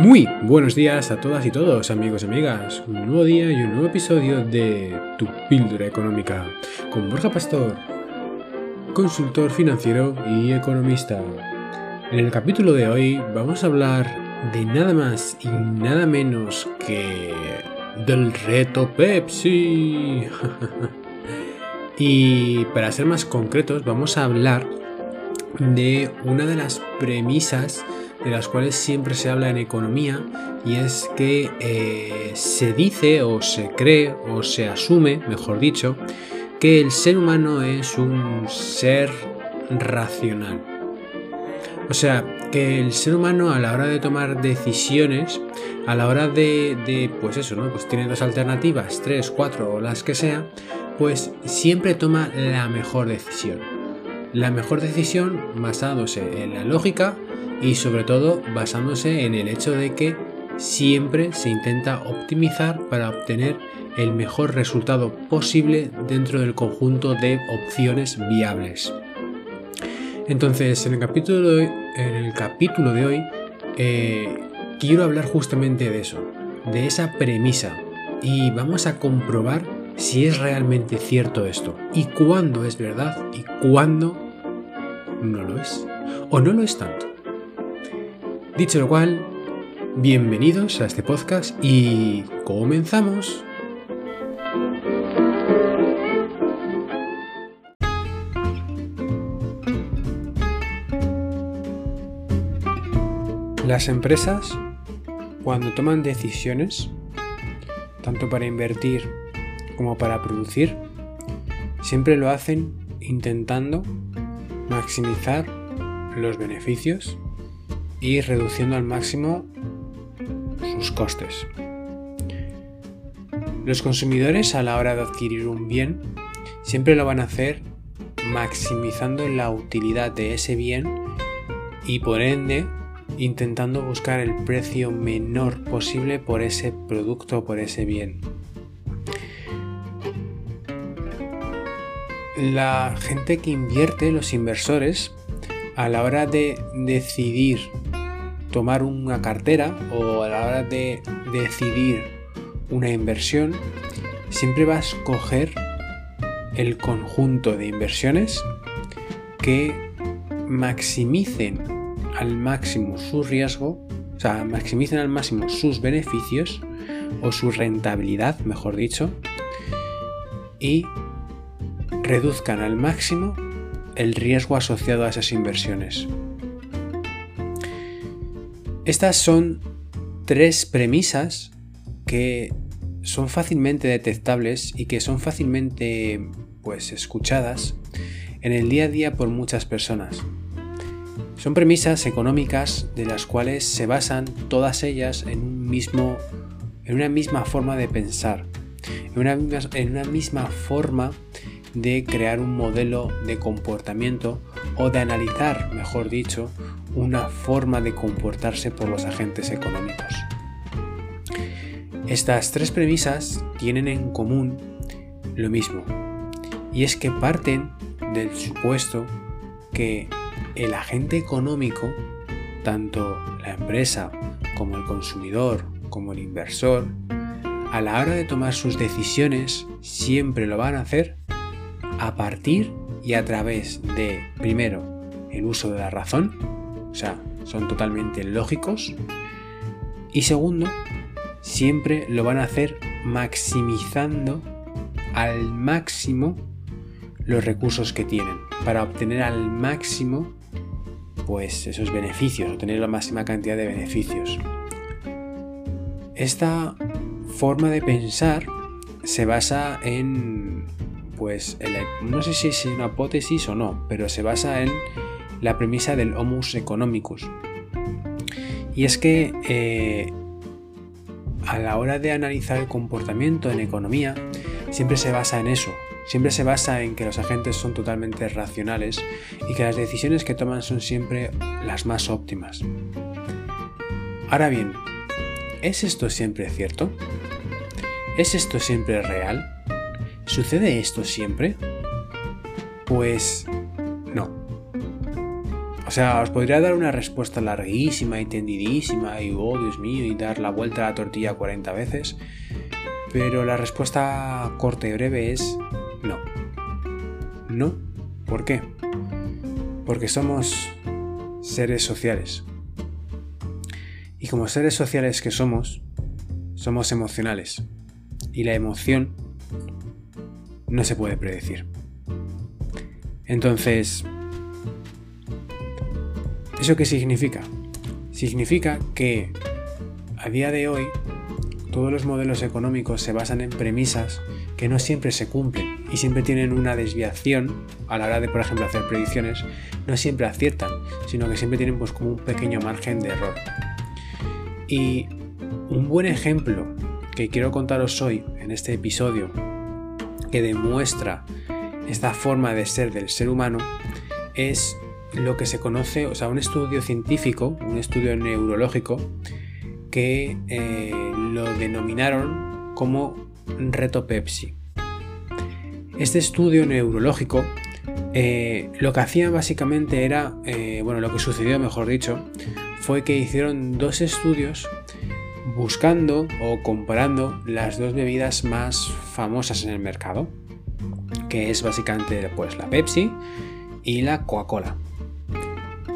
Muy buenos días a todas y todos, amigos y amigas. Un nuevo día y un nuevo episodio de Tu Píldora Económica con Borja Pastor, consultor financiero y economista. En el capítulo de hoy vamos a hablar de nada más y nada menos que del reto Pepsi. y para ser más concretos, vamos a hablar de una de las premisas de las cuales siempre se habla en economía y es que eh, se dice o se cree o se asume, mejor dicho, que el ser humano es un ser racional. O sea, que el ser humano a la hora de tomar decisiones, a la hora de, de pues eso, ¿no? Pues tiene dos alternativas, tres, cuatro o las que sea, pues siempre toma la mejor decisión. La mejor decisión basándose en la lógica, y sobre todo basándose en el hecho de que siempre se intenta optimizar para obtener el mejor resultado posible dentro del conjunto de opciones viables. Entonces, en el capítulo de hoy, en el capítulo de hoy eh, quiero hablar justamente de eso, de esa premisa, y vamos a comprobar si es realmente cierto esto, y cuándo es verdad y cuándo no lo es, o no lo es tanto. Dicho lo cual, bienvenidos a este podcast y comenzamos. Las empresas, cuando toman decisiones, tanto para invertir como para producir, siempre lo hacen intentando maximizar los beneficios y reduciendo al máximo sus costes. Los consumidores a la hora de adquirir un bien siempre lo van a hacer maximizando la utilidad de ese bien y por ende intentando buscar el precio menor posible por ese producto o por ese bien. La gente que invierte, los inversores, a la hora de decidir tomar una cartera o a la hora de decidir una inversión, siempre vas a escoger el conjunto de inversiones que maximicen al máximo su riesgo, o sea, maximicen al máximo sus beneficios o su rentabilidad, mejor dicho, y reduzcan al máximo el riesgo asociado a esas inversiones. Estas son tres premisas que son fácilmente detectables y que son fácilmente pues escuchadas en el día a día por muchas personas. Son premisas económicas de las cuales se basan todas ellas en un mismo en una misma forma de pensar, en una, en una misma forma de crear un modelo de comportamiento o de analizar, mejor dicho, una forma de comportarse por los agentes económicos. Estas tres premisas tienen en común lo mismo, y es que parten del supuesto que el agente económico, tanto la empresa como el consumidor, como el inversor, a la hora de tomar sus decisiones siempre lo van a hacer a partir y a través de, primero, el uso de la razón, o sea, son totalmente lógicos, y segundo, siempre lo van a hacer maximizando al máximo los recursos que tienen para obtener al máximo pues esos beneficios, obtener la máxima cantidad de beneficios. Esta forma de pensar se basa en pues no sé si es una hipótesis o no, pero se basa en la premisa del homus economicus. Y es que eh, a la hora de analizar el comportamiento en economía, siempre se basa en eso, siempre se basa en que los agentes son totalmente racionales y que las decisiones que toman son siempre las más óptimas. Ahora bien, ¿es esto siempre cierto? ¿Es esto siempre real? ¿Sucede esto siempre? Pues no. O sea, os podría dar una respuesta larguísima y y, oh Dios mío, y dar la vuelta a la tortilla 40 veces. Pero la respuesta corta y breve es no. No. ¿Por qué? Porque somos seres sociales. Y como seres sociales que somos, somos emocionales. Y la emoción no se puede predecir. Entonces, ¿eso qué significa? Significa que a día de hoy todos los modelos económicos se basan en premisas que no siempre se cumplen y siempre tienen una desviación a la hora de, por ejemplo, hacer predicciones, no siempre aciertan, sino que siempre tienen pues como un pequeño margen de error. Y un buen ejemplo que quiero contaros hoy en este episodio que demuestra esta forma de ser del ser humano es lo que se conoce, o sea, un estudio científico, un estudio neurológico que eh, lo denominaron como reto Pepsi. Este estudio neurológico eh, lo que hacía básicamente era, eh, bueno, lo que sucedió, mejor dicho, fue que hicieron dos estudios buscando o comparando las dos bebidas más famosas en el mercado, que es básicamente pues la Pepsi y la Coca-Cola.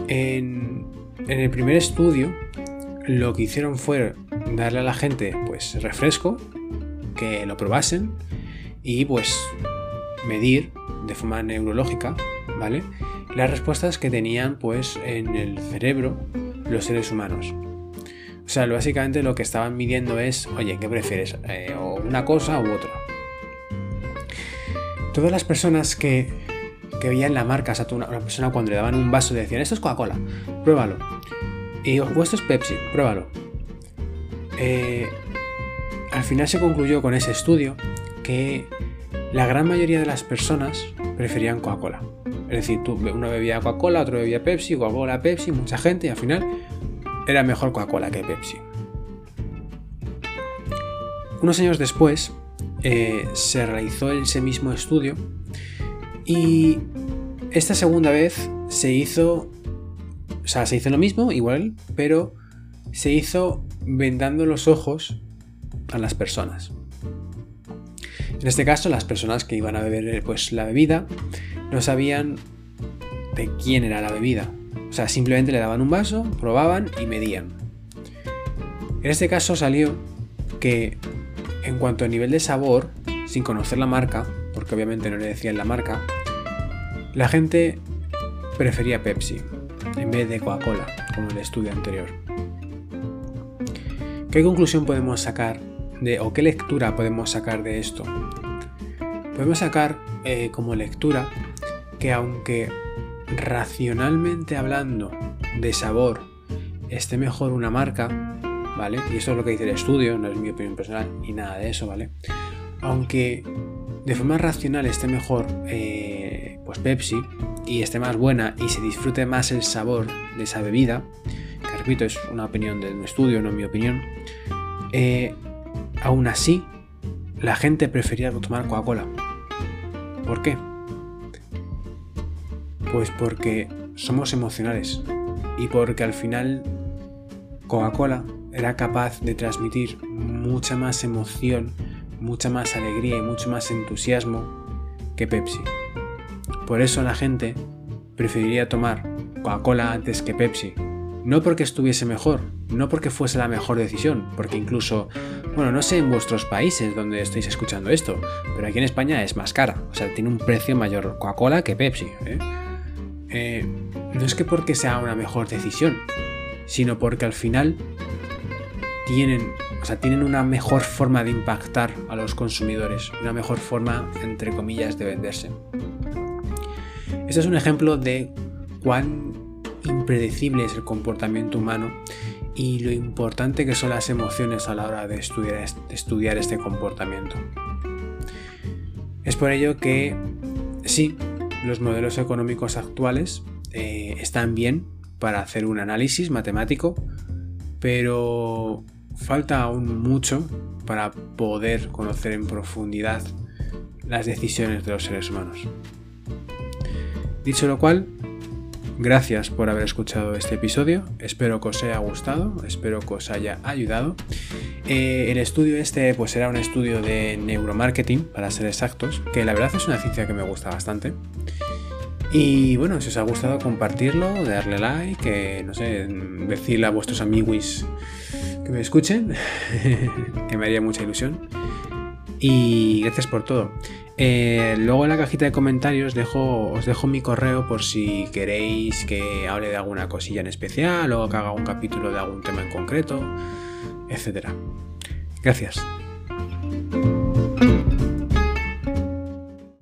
En, en, el primer estudio lo que hicieron fue darle a la gente pues refresco, que lo probasen y pues medir de forma neurológica, ¿vale? Las respuestas que tenían pues en el cerebro los seres humanos. O sea, básicamente lo que estaban midiendo es, oye, ¿qué prefieres? Eh, ¿O una cosa u otra? Todas las personas que, que veían la marca, o sea, una, persona cuando le daban un vaso decían, esto es Coca-Cola, pruébalo. Y o esto es Pepsi, pruébalo. Eh, al final se concluyó con ese estudio que la gran mayoría de las personas preferían Coca-Cola. Es decir, tú, uno bebía Coca-Cola, otro bebía Pepsi, Coca-Cola, Pepsi, mucha gente, y al final era mejor Coca-Cola que Pepsi. Unos años después eh, se realizó ese mismo estudio y esta segunda vez se hizo, o sea, se hizo lo mismo, igual, pero se hizo vendando los ojos a las personas. En este caso, las personas que iban a beber pues, la bebida no sabían de quién era la bebida, o sea, simplemente le daban un vaso, probaban y medían. En este caso salió que en cuanto a nivel de sabor, sin conocer la marca, porque obviamente no le decían la marca, la gente prefería Pepsi en vez de Coca-Cola, como el estudio anterior. ¿Qué conclusión podemos sacar de, o qué lectura podemos sacar de esto? Podemos sacar eh, como lectura que aunque racionalmente hablando de sabor esté mejor una marca, ¿vale? Y eso es lo que dice el estudio, no es mi opinión personal y nada de eso, ¿vale? Aunque de forma racional esté mejor eh, pues Pepsi y esté más buena y se disfrute más el sabor de esa bebida, que repito, es una opinión de un estudio, no mi opinión, eh, aún así la gente prefería tomar Coca-Cola. ¿Por qué? Pues porque somos emocionales y porque al final Coca-Cola era capaz de transmitir mucha más emoción, mucha más alegría y mucho más entusiasmo que Pepsi. Por eso la gente preferiría tomar Coca-Cola antes que Pepsi. No porque estuviese mejor, no porque fuese la mejor decisión, porque incluso, bueno, no sé en vuestros países donde estáis escuchando esto, pero aquí en España es más cara, o sea, tiene un precio mayor Coca-Cola que Pepsi. ¿eh? Eh, no es que porque sea una mejor decisión, sino porque al final tienen, o sea, tienen una mejor forma de impactar a los consumidores, una mejor forma, entre comillas, de venderse. Este es un ejemplo de cuán impredecible es el comportamiento humano y lo importante que son las emociones a la hora de estudiar, de estudiar este comportamiento. Es por ello que sí, los modelos económicos actuales eh, están bien para hacer un análisis matemático, pero falta aún mucho para poder conocer en profundidad las decisiones de los seres humanos. Dicho lo cual, gracias por haber escuchado este episodio. Espero que os haya gustado, espero que os haya ayudado. Eh, el estudio este pues será un estudio de neuromarketing, para ser exactos, que la verdad es una ciencia que me gusta bastante. Y bueno, si os ha gustado compartirlo, darle like, que no sé, decirle a vuestros amigos que me escuchen, que me haría mucha ilusión. Y gracias por todo. Eh, luego en la cajita de comentarios os dejo mi correo por si queréis que hable de alguna cosilla en especial o que haga un capítulo de algún tema en concreto, etc. Gracias.